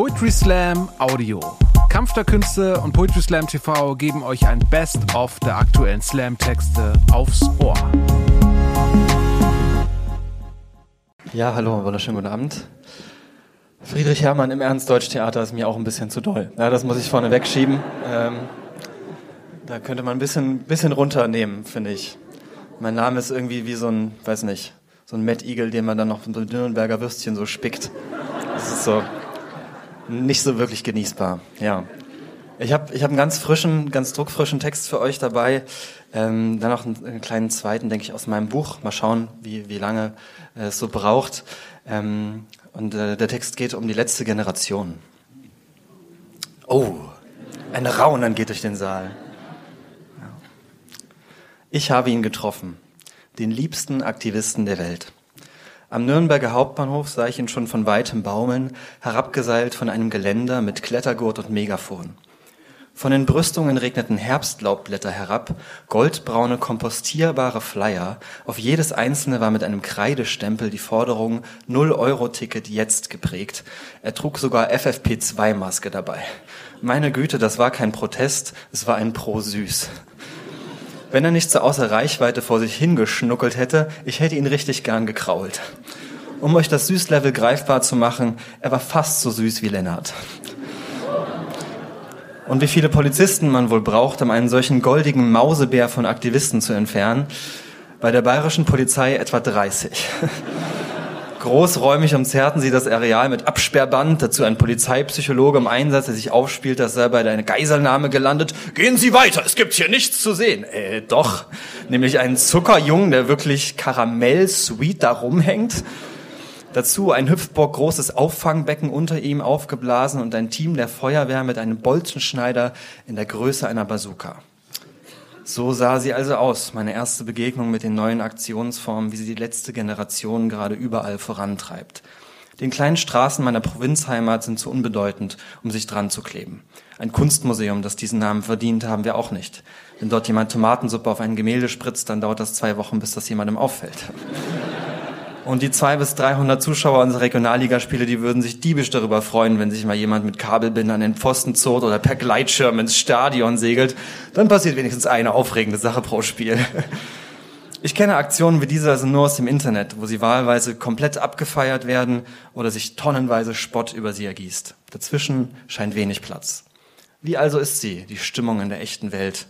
Poetry Slam Audio. Kampf der Künste und Poetry Slam TV geben euch ein Best-of der aktuellen Slam-Texte aufs Ohr. Ja, hallo, wunderschönen guten Abend. Friedrich Herrmann im Ernst-Deutsch-Theater ist mir auch ein bisschen zu doll. Ja, das muss ich vorne wegschieben. Ähm, da könnte man ein bisschen, bisschen runternehmen, finde ich. Mein Name ist irgendwie wie so ein, weiß nicht, so ein Eagle, den man dann noch so Nürnberger Würstchen so spickt. Das ist so nicht so wirklich genießbar. Ja. Ich habe ich hab einen ganz frischen, ganz druckfrischen Text für euch dabei. Ähm, dann noch einen, einen, kleinen zweiten, denke ich, aus meinem Buch. Mal schauen, wie, wie lange äh, es so braucht. Ähm, und äh, der Text geht um die letzte Generation. Oh, ein Raunen geht durch den Saal. Ich habe ihn getroffen den liebsten Aktivisten der Welt. Am Nürnberger Hauptbahnhof sah ich ihn schon von weitem baumeln, herabgeseilt von einem Geländer mit Klettergurt und Megafon. Von den Brüstungen regneten Herbstlaubblätter herab, goldbraune kompostierbare Flyer. Auf jedes einzelne war mit einem Kreidestempel die Forderung 0-Euro-Ticket jetzt geprägt. Er trug sogar FFP2-Maske dabei. Meine Güte, das war kein Protest, es war ein Pro-Süß. Wenn er nicht so außer Reichweite vor sich hingeschnuckelt hätte, ich hätte ihn richtig gern gekrault. Um euch das Süßlevel greifbar zu machen, er war fast so süß wie Lennart. Und wie viele Polizisten man wohl braucht, um einen solchen goldigen Mausebär von Aktivisten zu entfernen? Bei der bayerischen Polizei etwa 30. Großräumig umzerrten sie das Areal mit Absperrband, dazu ein Polizeipsychologe im Einsatz, der sich aufspielt, dass er bei einer Geiselnahme gelandet. Gehen Sie weiter, es gibt hier nichts zu sehen. Äh, doch. Nämlich einen Zuckerjungen, der wirklich Karamell-sweet da rumhängt. Dazu ein Hüpfbock großes Auffangbecken unter ihm aufgeblasen und ein Team der Feuerwehr mit einem Bolzenschneider in der Größe einer Bazooka. So sah sie also aus, meine erste Begegnung mit den neuen Aktionsformen, wie sie die letzte Generation gerade überall vorantreibt. Den kleinen Straßen meiner Provinzheimat sind zu unbedeutend, um sich dran zu kleben. Ein Kunstmuseum, das diesen Namen verdient, haben wir auch nicht. Wenn dort jemand Tomatensuppe auf ein Gemälde spritzt, dann dauert das zwei Wochen, bis das jemandem auffällt. Und die zwei bis 300 Zuschauer unserer Regionalligaspiele, die würden sich diebisch darüber freuen, wenn sich mal jemand mit Kabelbinder an den Pfosten zog oder per Gleitschirm ins Stadion segelt. Dann passiert wenigstens eine aufregende Sache pro Spiel. Ich kenne Aktionen wie diese also nur aus dem Internet, wo sie wahlweise komplett abgefeiert werden oder sich tonnenweise Spott über sie ergießt. Dazwischen scheint wenig Platz. Wie also ist sie, die Stimmung in der echten Welt?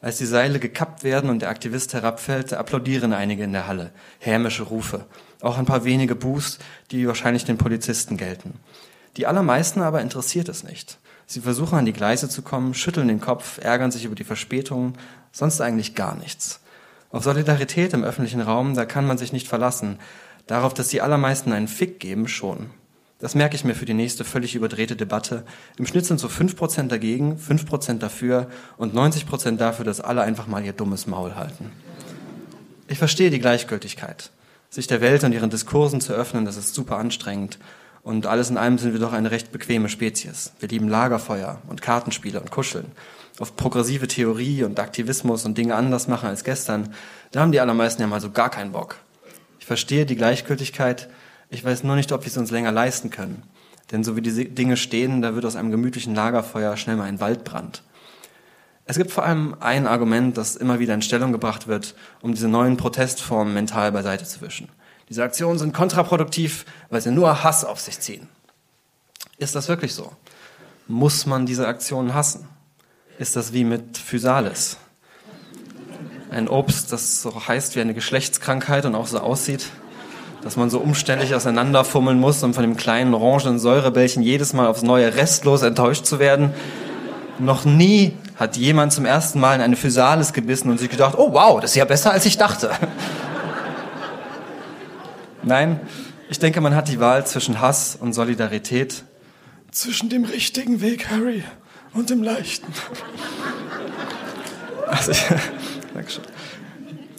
Als die Seile gekappt werden und der Aktivist herabfällt, applaudieren einige in der Halle. Hämische Rufe. Auch ein paar wenige Buß, die wahrscheinlich den Polizisten gelten. Die allermeisten aber interessiert es nicht. Sie versuchen an die Gleise zu kommen, schütteln den Kopf, ärgern sich über die Verspätungen, sonst eigentlich gar nichts. Auf Solidarität im öffentlichen Raum, da kann man sich nicht verlassen. Darauf, dass die allermeisten einen Fick geben, schon. Das merke ich mir für die nächste völlig überdrehte Debatte. Im Schnitt sind so fünf Prozent dagegen, fünf Prozent dafür und 90 Prozent dafür, dass alle einfach mal ihr dummes Maul halten. Ich verstehe die Gleichgültigkeit. Sich der Welt und ihren Diskursen zu öffnen, das ist super anstrengend. Und alles in allem sind wir doch eine recht bequeme Spezies. Wir lieben Lagerfeuer und Kartenspiele und Kuscheln. Auf progressive Theorie und Aktivismus und Dinge anders machen als gestern, da haben die allermeisten ja mal so gar keinen Bock. Ich verstehe die Gleichgültigkeit, ich weiß nur nicht, ob wir es uns länger leisten können. Denn so wie die Dinge stehen, da wird aus einem gemütlichen Lagerfeuer schnell mal ein Waldbrand. Es gibt vor allem ein Argument, das immer wieder in Stellung gebracht wird, um diese neuen Protestformen mental beiseite zu wischen. Diese Aktionen sind kontraproduktiv, weil sie nur Hass auf sich ziehen. Ist das wirklich so? Muss man diese Aktionen hassen? Ist das wie mit Physalis? Ein Obst, das so heißt wie eine Geschlechtskrankheit und auch so aussieht? Dass man so umständlich auseinanderfummeln muss, um von dem kleinen orangenen Säurebällchen jedes Mal aufs Neue restlos enttäuscht zu werden. Noch nie hat jemand zum ersten Mal in eine Physalis gebissen und sich gedacht, oh wow, das ist ja besser als ich dachte. Nein, ich denke, man hat die Wahl zwischen Hass und Solidarität. Zwischen dem richtigen Weg, Harry, und dem leichten. Also,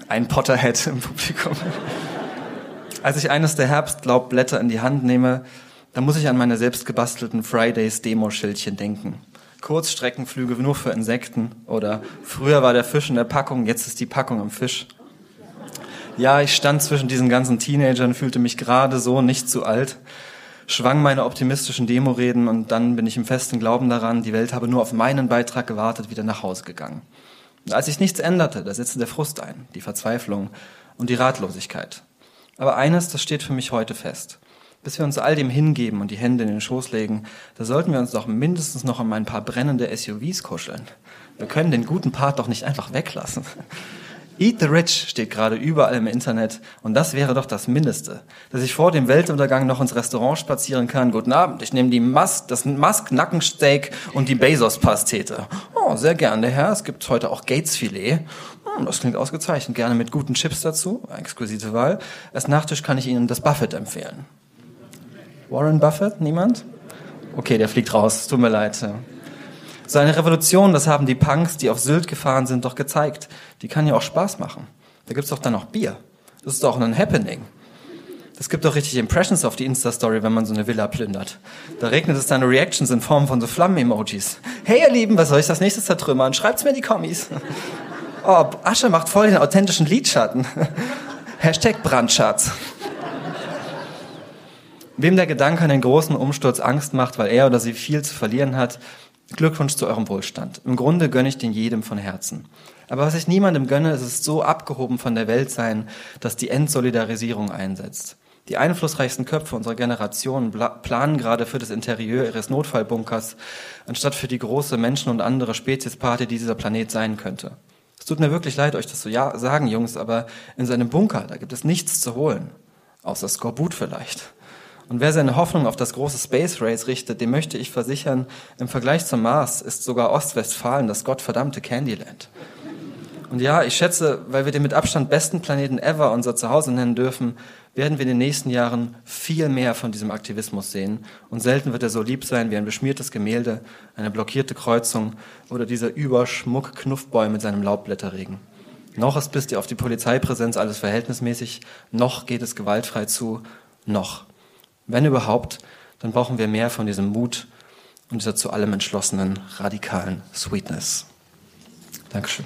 ein Potterhead im Publikum. Als ich eines der Herbstlaubblätter in die Hand nehme, dann muss ich an meine selbst gebastelten Fridays Demo-Schildchen denken. Kurzstreckenflüge nur für Insekten oder früher war der Fisch in der Packung, jetzt ist die Packung im Fisch. Ja, ich stand zwischen diesen ganzen Teenagern, fühlte mich gerade so nicht zu alt. schwang meine optimistischen Demoreden und dann bin ich im festen Glauben daran, die Welt habe nur auf meinen Beitrag gewartet, wieder nach Hause gegangen. Und als sich nichts änderte, da setzte der Frust ein, die Verzweiflung und die Ratlosigkeit. Aber eines, das steht für mich heute fest. Bis wir uns all dem hingeben und die Hände in den Schoß legen, da sollten wir uns doch mindestens noch um ein paar brennende SUVs kuscheln. Wir können den guten Part doch nicht einfach weglassen. Eat the Rich steht gerade überall im Internet und das wäre doch das Mindeste, dass ich vor dem Weltuntergang noch ins Restaurant spazieren kann. Guten Abend, ich nehme die Musk, das Musk-Nackensteak und die Bezos-Pastete. Oh, sehr gerne, Herr. Es gibt heute auch Gates-Filet. Das klingt ausgezeichnet. Gerne mit guten Chips dazu. Exquisite Wahl. Als Nachtisch kann ich Ihnen das Buffett empfehlen. Warren Buffett? Niemand? Okay, der fliegt raus. Tut mir leid. So eine Revolution, das haben die Punks, die auf Sylt gefahren sind, doch gezeigt. Die kann ja auch Spaß machen. Da gibt's doch dann noch Bier. Das ist doch ein Happening. Das gibt doch richtig Impressions auf die Insta-Story, wenn man so eine Villa plündert. Da regnet es dann Reactions in Form von so Flammen-Emojis. Hey ihr Lieben, was soll ich das nächstes zertrümmern? Schreibt's mir in die Kommis. Oh, Asche macht voll den authentischen Lidschatten. Hashtag Brandschatz. Wem der Gedanke an den großen Umsturz Angst macht, weil er oder sie viel zu verlieren hat, Glückwunsch zu eurem Wohlstand. Im Grunde gönne ich den jedem von Herzen. Aber was ich niemandem gönne, ist es so abgehoben von der Welt sein, dass die Entsolidarisierung einsetzt. Die einflussreichsten Köpfe unserer Generation planen gerade für das Interieur ihres Notfallbunkers, anstatt für die große Menschen- und andere Speziesparty, die dieser Planet sein könnte. Es tut mir wirklich leid, euch das so ja sagen, Jungs, aber in seinem Bunker, da gibt es nichts zu holen. Außer Skorbut vielleicht. Und wer seine Hoffnung auf das große Space Race richtet, dem möchte ich versichern, im Vergleich zum Mars ist sogar Ostwestfalen das gottverdammte Candyland. Und ja, ich schätze, weil wir den mit Abstand besten Planeten ever unser Zuhause nennen dürfen, werden wir in den nächsten Jahren viel mehr von diesem Aktivismus sehen. Und selten wird er so lieb sein wie ein beschmiertes Gemälde, eine blockierte Kreuzung oder dieser Überschmuck Knuffboy mit seinem Laubblätterregen. Noch ist bis auf die Polizeipräsenz alles verhältnismäßig, noch geht es gewaltfrei zu, noch. Wenn überhaupt, dann brauchen wir mehr von diesem Mut und dieser zu allem entschlossenen, radikalen Sweetness. Dankeschön.